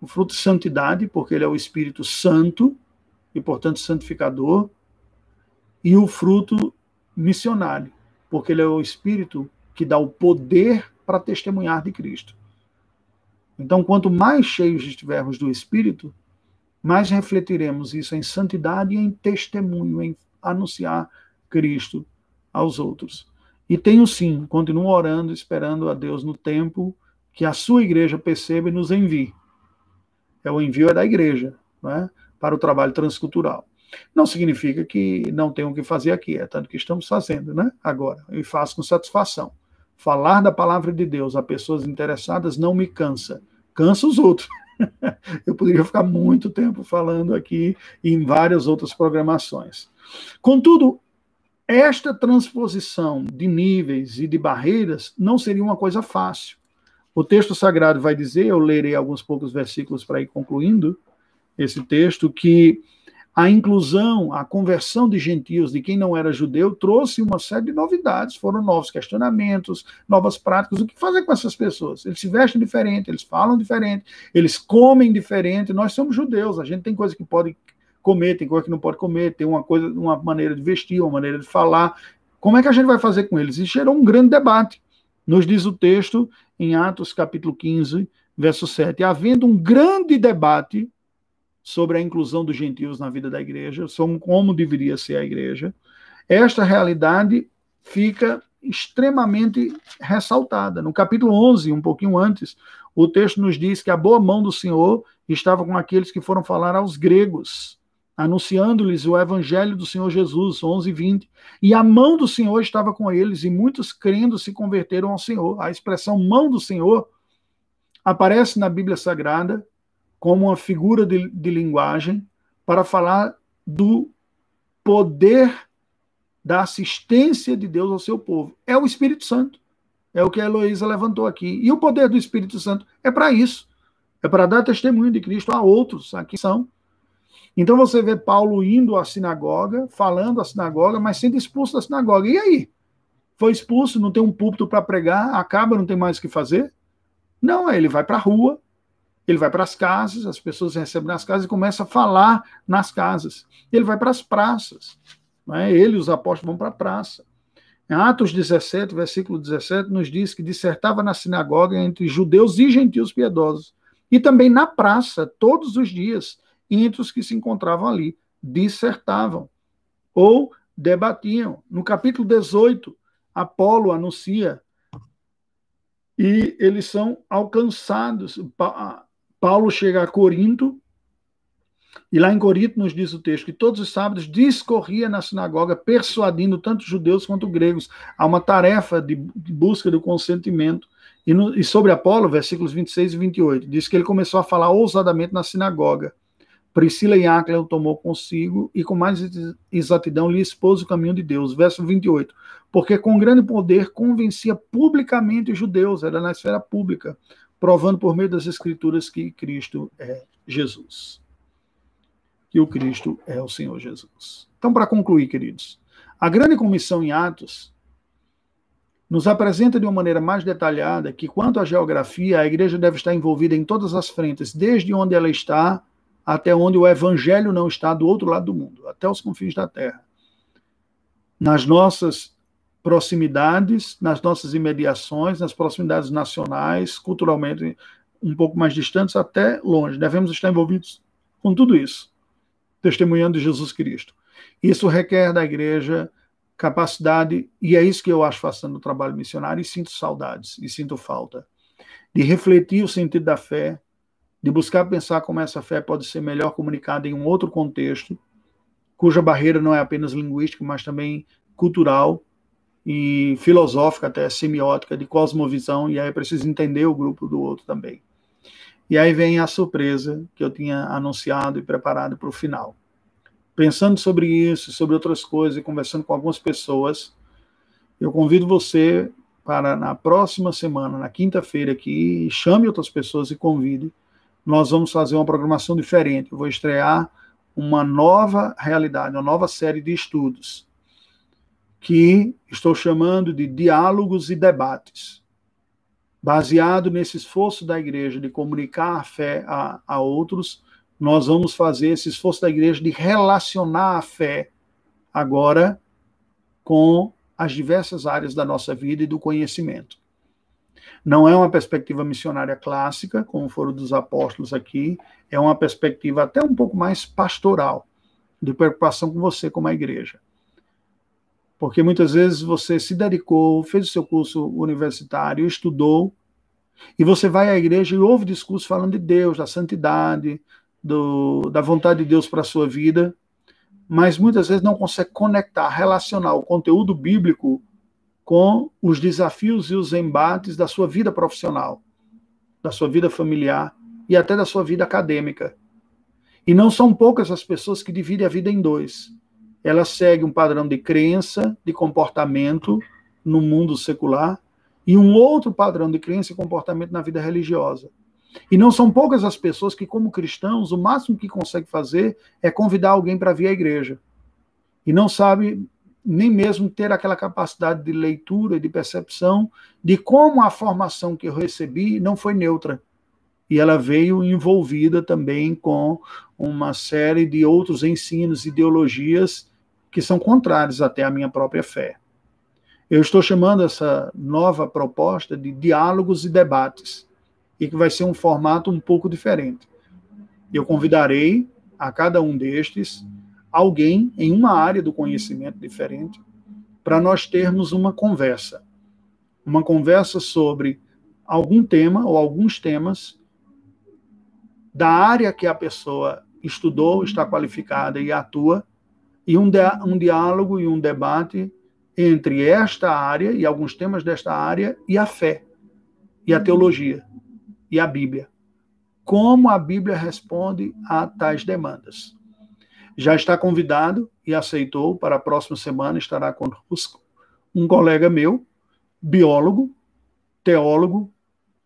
O fruto de santidade, porque ele é o Espírito Santo e, portanto, santificador, e o fruto missionário, porque ele é o Espírito que dá o poder para testemunhar de Cristo. Então, quanto mais cheios estivermos do Espírito, mais refletiremos isso em santidade e em testemunho, em anunciar Cristo aos outros. E tenho sim, continuo orando, esperando a Deus no tempo que a sua igreja perceba e nos envie. É o envio é da igreja, não é? para o trabalho transcultural. Não significa que não tenham o que fazer aqui, é tanto que estamos fazendo, né? Agora, e faço com satisfação. Falar da palavra de Deus a pessoas interessadas não me cansa, cansa os outros. Eu poderia ficar muito tempo falando aqui em várias outras programações. Contudo, esta transposição de níveis e de barreiras não seria uma coisa fácil. O texto sagrado vai dizer, eu lerei alguns poucos versículos para ir concluindo esse texto, que a inclusão, a conversão de gentios, de quem não era judeu, trouxe uma série de novidades. Foram novos questionamentos, novas práticas. O que fazer com essas pessoas? Eles se vestem diferente, eles falam diferente, eles comem diferente. Nós somos judeus, a gente tem coisa que pode comer, tem coisa que não pode comer, tem uma coisa, uma maneira de vestir, uma maneira de falar. Como é que a gente vai fazer com eles? E gerou um grande debate. Nos diz o texto em Atos capítulo 15, verso 7. Havendo um grande debate sobre a inclusão dos gentios na vida da igreja, sobre como deveria ser a igreja, esta realidade fica extremamente ressaltada. No capítulo 11, um pouquinho antes, o texto nos diz que a boa mão do Senhor estava com aqueles que foram falar aos gregos, anunciando-lhes o evangelho do Senhor Jesus, 11 e 20. E a mão do Senhor estava com eles, e muitos crendo se converteram ao Senhor. A expressão mão do Senhor aparece na Bíblia Sagrada como uma figura de, de linguagem para falar do poder da assistência de Deus ao seu povo. É o Espírito Santo. É o que a Heloísa levantou aqui. E o poder do Espírito Santo é para isso. É para dar testemunho de Cristo a outros, aqui são. Então você vê Paulo indo à sinagoga, falando à sinagoga, mas sendo expulso da sinagoga. E aí? Foi expulso, não tem um púlpito para pregar, acaba, não tem mais o que fazer? Não, ele vai para a rua, ele vai para as casas, as pessoas recebem nas casas e começa a falar nas casas. Ele vai para as praças. Né? Ele e os apóstolos vão para a praça. Em Atos 17, versículo 17, nos diz que dissertava na sinagoga entre judeus e gentios piedosos. E também na praça, todos os dias, entre os que se encontravam ali, dissertavam ou debatiam. No capítulo 18, Apolo anuncia e eles são alcançados. Paulo chega a Corinto, e lá em Corinto nos diz o texto que todos os sábados discorria na sinagoga, persuadindo tanto judeus quanto gregos a uma tarefa de, busca do consentimento. E, e sobre Apolo, versículos 26 e 28, diz que ele começou a falar ousadamente na sinagoga. Priscila e Áquila o tomou consigo e com mais exatidão lhe expôs o caminho de Deus. Verso 28. Porque com grande poder convencia publicamente os judeus, era na esfera pública, provando por meio das escrituras que Cristo é Jesus. Que o Cristo é o Senhor Jesus. Então, para concluir, queridos, a grande comissão em Atos nos apresenta de uma maneira mais detalhada que, quanto à geografia, a igreja deve estar envolvida em todas as frentes, desde onde ela está até onde o evangelho não está do outro lado do mundo, até os confins da terra. Nas nossas proximidades, nas nossas imediações, nas proximidades nacionais, culturalmente um pouco mais distantes, até longe. Devemos estar envolvidos com tudo isso, testemunhando Jesus Cristo. Isso requer da igreja capacidade, e é isso que eu acho fazendo o trabalho missionário, e sinto saudades, e sinto falta, de refletir o sentido da fé, de buscar pensar como essa fé pode ser melhor comunicada em um outro contexto, cuja barreira não é apenas linguística, mas também cultural e filosófica, até semiótica, de cosmovisão, e aí é preciso entender o grupo do outro também. E aí vem a surpresa que eu tinha anunciado e preparado para o final pensando sobre isso, sobre outras coisas e conversando com algumas pessoas, eu convido você para na próxima semana, na quinta-feira aqui, chame outras pessoas e convide. Nós vamos fazer uma programação diferente. Eu vou estrear uma nova realidade, uma nova série de estudos que estou chamando de diálogos e debates, baseado nesse esforço da igreja de comunicar a fé a, a outros nós vamos fazer esse esforço da igreja de relacionar a fé agora com as diversas áreas da nossa vida e do conhecimento. Não é uma perspectiva missionária clássica, como foram dos apóstolos aqui, é uma perspectiva até um pouco mais pastoral, de preocupação com você como a igreja. Porque muitas vezes você se dedicou, fez o seu curso universitário, estudou, e você vai à igreja e ouve discursos falando de Deus, da santidade, do, da vontade de Deus para a sua vida, mas muitas vezes não consegue conectar, relacionar o conteúdo bíblico com os desafios e os embates da sua vida profissional, da sua vida familiar e até da sua vida acadêmica. E não são poucas as pessoas que dividem a vida em dois. Elas seguem um padrão de crença, de comportamento no mundo secular e um outro padrão de crença e comportamento na vida religiosa. E não são poucas as pessoas que, como cristãos, o máximo que conseguem fazer é convidar alguém para vir à igreja. E não sabe nem mesmo ter aquela capacidade de leitura e de percepção de como a formação que eu recebi não foi neutra. E ela veio envolvida também com uma série de outros ensinos, ideologias que são contrários até à minha própria fé. Eu estou chamando essa nova proposta de diálogos e debates e que vai ser um formato um pouco diferente. Eu convidarei a cada um destes alguém em uma área do conhecimento diferente para nós termos uma conversa. Uma conversa sobre algum tema ou alguns temas da área que a pessoa estudou, está qualificada e atua, e um, um diálogo e um debate entre esta área e alguns temas desta área e a fé e a teologia e a Bíblia. Como a Bíblia responde a tais demandas? Já está convidado e aceitou para a próxima semana estará conosco um colega meu, biólogo, teólogo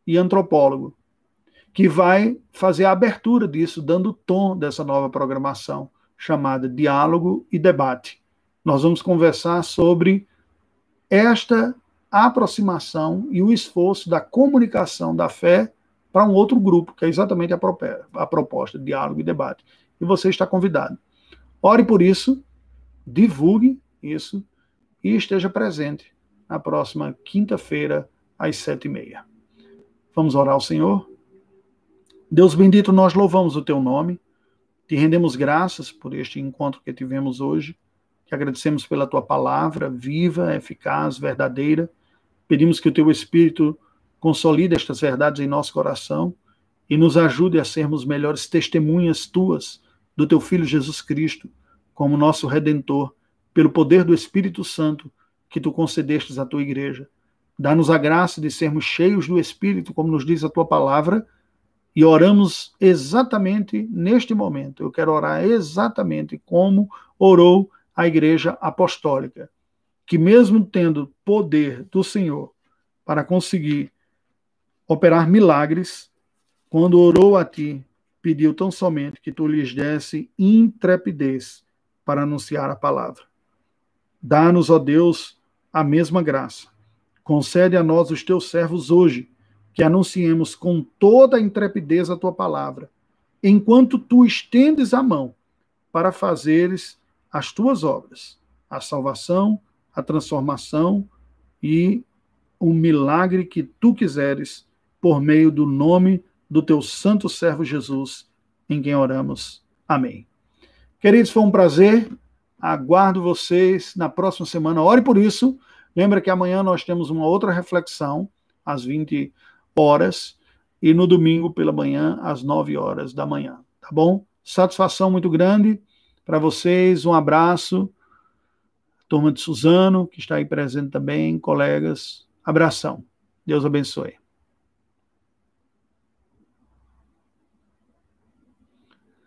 e antropólogo, que vai fazer a abertura disso, dando o tom dessa nova programação chamada Diálogo e Debate. Nós vamos conversar sobre esta aproximação e o esforço da comunicação da fé para um outro grupo, que é exatamente a, a proposta, diálogo e debate. E você está convidado. Ore por isso, divulgue isso e esteja presente na próxima quinta-feira, às sete e meia. Vamos orar ao Senhor? Deus bendito, nós louvamos o teu nome, te rendemos graças por este encontro que tivemos hoje, que agradecemos pela tua palavra viva, eficaz, verdadeira. Pedimos que o teu Espírito Consolida estas verdades em nosso coração e nos ajude a sermos melhores testemunhas tuas do teu Filho Jesus Cristo, como nosso Redentor, pelo poder do Espírito Santo que tu concedestes à tua igreja. Dá-nos a graça de sermos cheios do Espírito, como nos diz a tua palavra, E oramos exatamente neste momento. Eu quero orar exatamente como orou a igreja apostólica, que mesmo tendo poder do Senhor para conseguir operar milagres, quando orou a ti, pediu tão somente que tu lhes desse intrepidez para anunciar a palavra. Dá-nos, ó Deus, a mesma graça. Concede a nós, os teus servos, hoje, que anunciemos com toda a intrepidez a tua palavra, enquanto tu estendes a mão para fazeres as tuas obras, a salvação, a transformação e o milagre que tu quiseres por meio do nome do teu santo servo Jesus, em quem oramos. Amém. Queridos, foi um prazer. Aguardo vocês na próxima semana. Ore por isso. Lembra que amanhã nós temos uma outra reflexão às 20 horas e no domingo pela manhã às 9 horas da manhã, tá bom? Satisfação muito grande para vocês. Um abraço. Turma de Suzano, que está aí presente também, colegas. Abração. Deus abençoe.